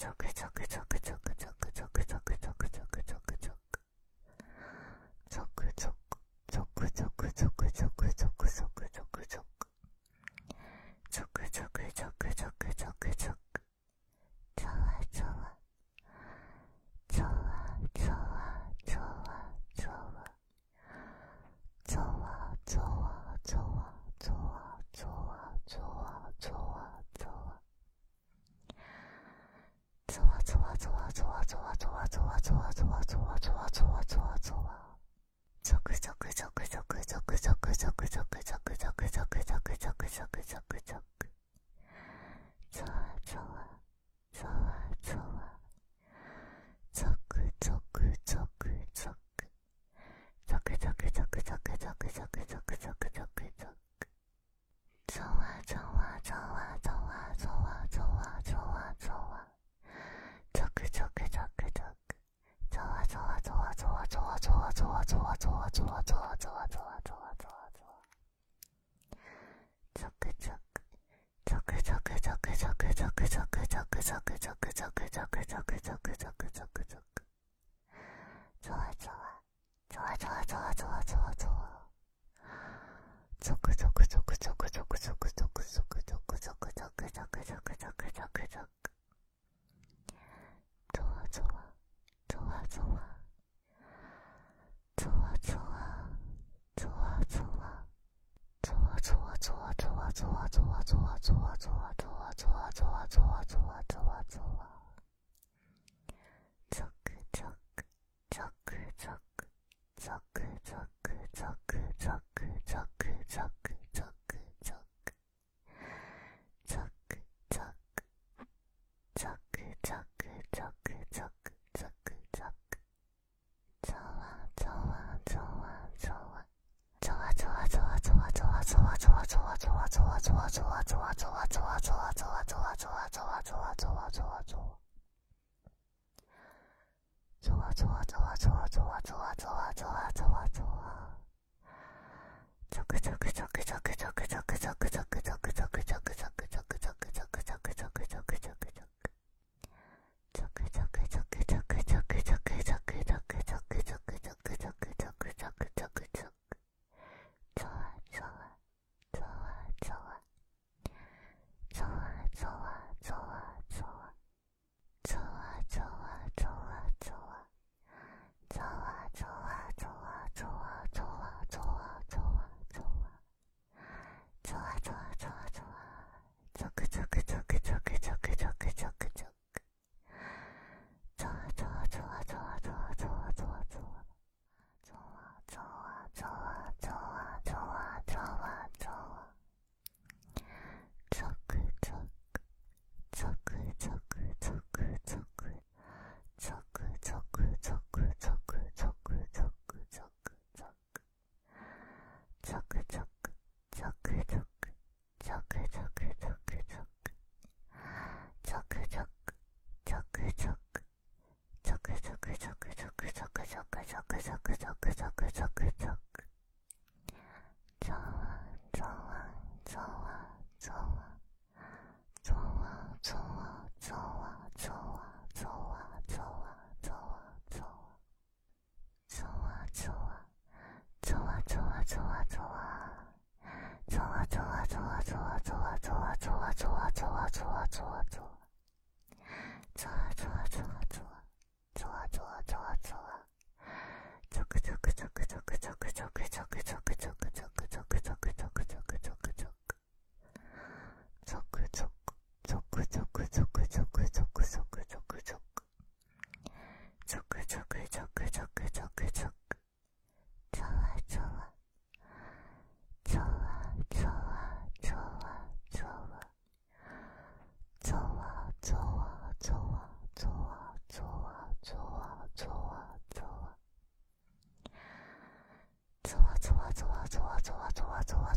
ゾクゾクョクゾクゾクゾク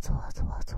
走啊走啊走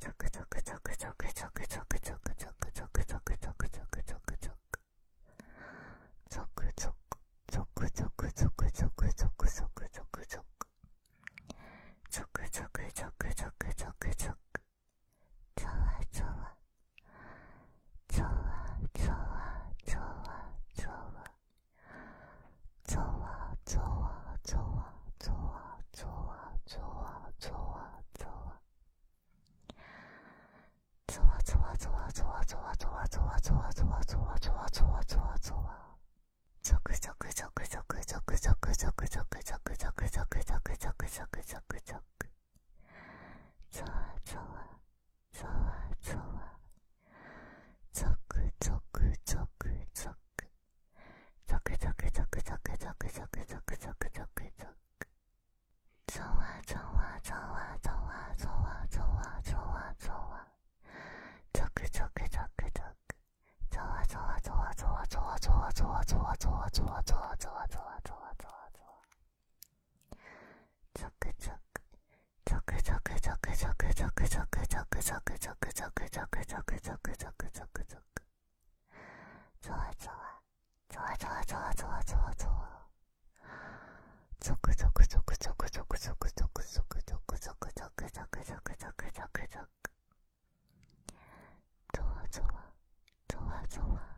ゾクゾクゾくゾクゾクゾくゾクゾクゾクぞわぞわぞわぞわぞわぞわ…ぞワぞワぞワぞワぞクぞクぞクぞクぞクぞクぞクゾクゾクゾクゾクゾクゾクゾクぞクぞクぞクぞクゾワゾワゾワゾワゾワゾワゾワゾワゾクゾクゾクゾクゾクゾクゾクゾクゾクゾクゾクゾクゾクゾクゾクゾクゾワゾワゾワゾワ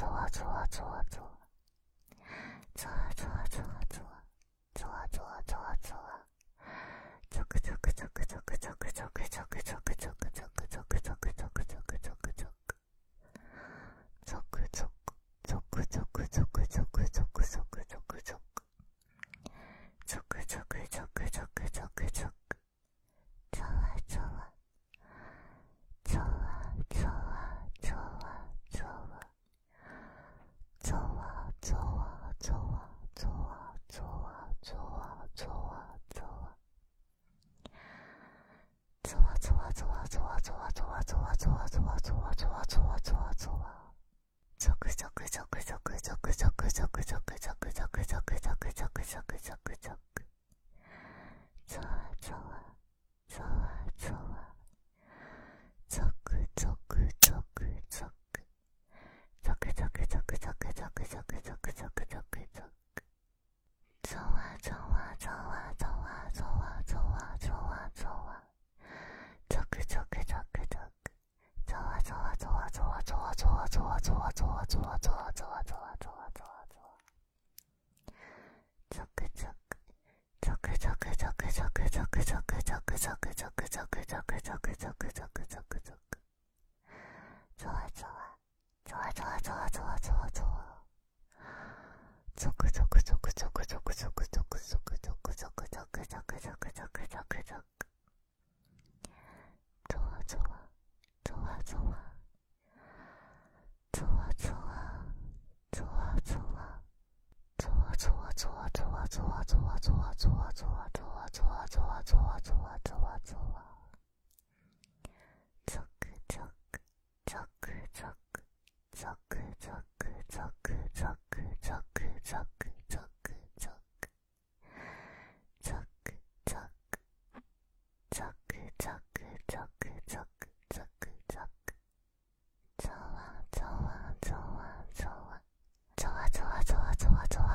走啊走啊走ざわざわざわざわざわざわざわざわざわゾクゾクゾクゾクゾクゾクゾクゾクゾクゾクゾクゾクゾクゾクゾクゾクゾクゾクゾクゾクゾクゾクゾクゾクゾクゾクゾクゾクゾクゾクざわざわざわざわざわざわざわざわゾクゾクゾクゾクゾクゾクゾクゾクゾクゾクゾクゾクゾクゾクゾクゾクゾワゾワゾワゾワゾワゾワゾワゾワゾワゾワゾワゾワゾワゾワゾワゾワゾワゾワゾワゾワゾワ。ゾワゾワゾワゾクゾクゾクゾクゾク。ゾクゾク。ゾクゾク。ゾクゾク。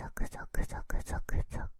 ゾクゾクゾクゾクゾ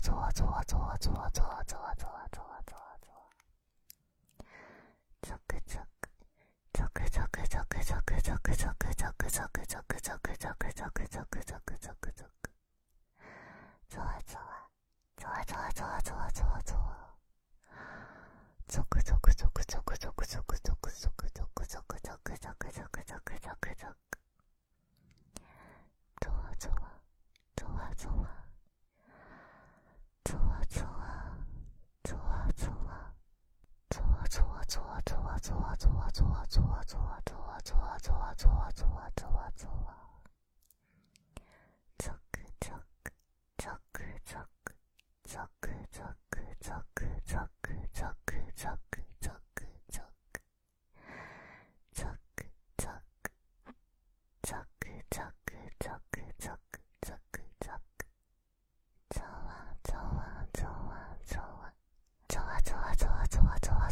わぞわぞわぞわぞわぞわぞわぞわぞわぞわぞゾクゾクゾクゾクゾクゾクゾクゾクわクわクわクわクわクわクゾクゾクゾクゾクゾワゾワゾワゾワゾワゾワゾワゾワゾクゾクゾクゾクゾクゾクゾクゾクゾクゾクゾクゾクゾクゾクゾクゾクゾワゾワゾワゾワゾワゾワゾワゾワゾワゾワゾワゾワゾワゾワゾワワワワ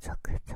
続々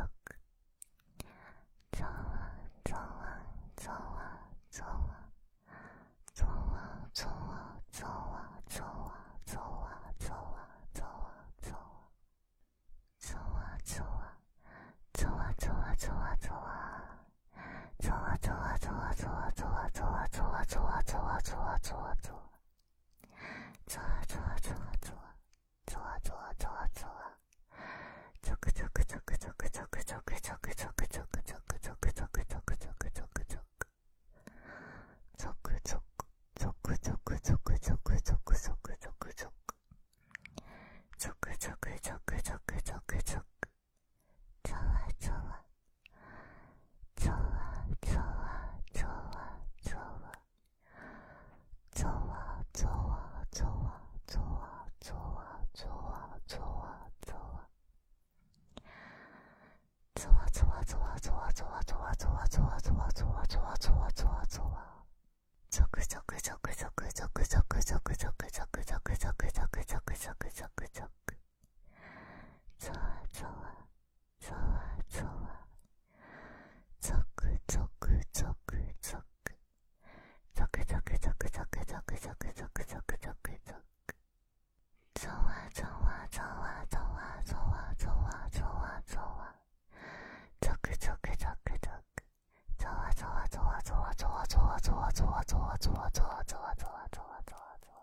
ゾワゾワゾぞくぞゾワゾぞくぞゾワゾ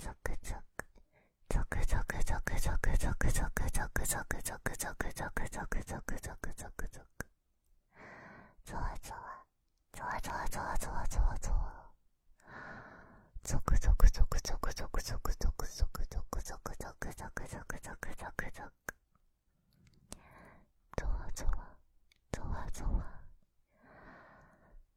ぞくぞゾクゾクくクゾクゾクくクゾクゾクくクゾクゾクくクゾクゾクくクゾクゾクくクゾワゾぞくぞゾワゾぞくぞゾワゾぞくクゾクゾクくクゾクゾクくクゾクゾクくクゾクゾクくクゾクゾクくクゾワゾぞくぞゾワ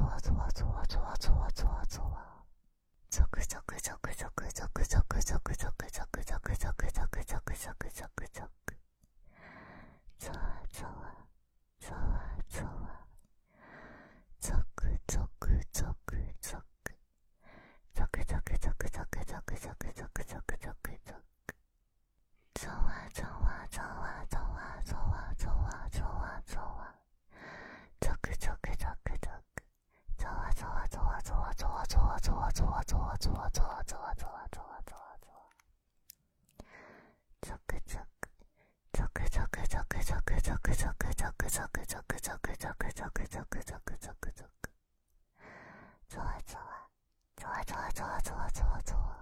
ぞわぞ。ゾクゾクゾクゾクゾクゾクゾクゾクゾクゾワゾワゾワゾワゾワゾワゾワゾワ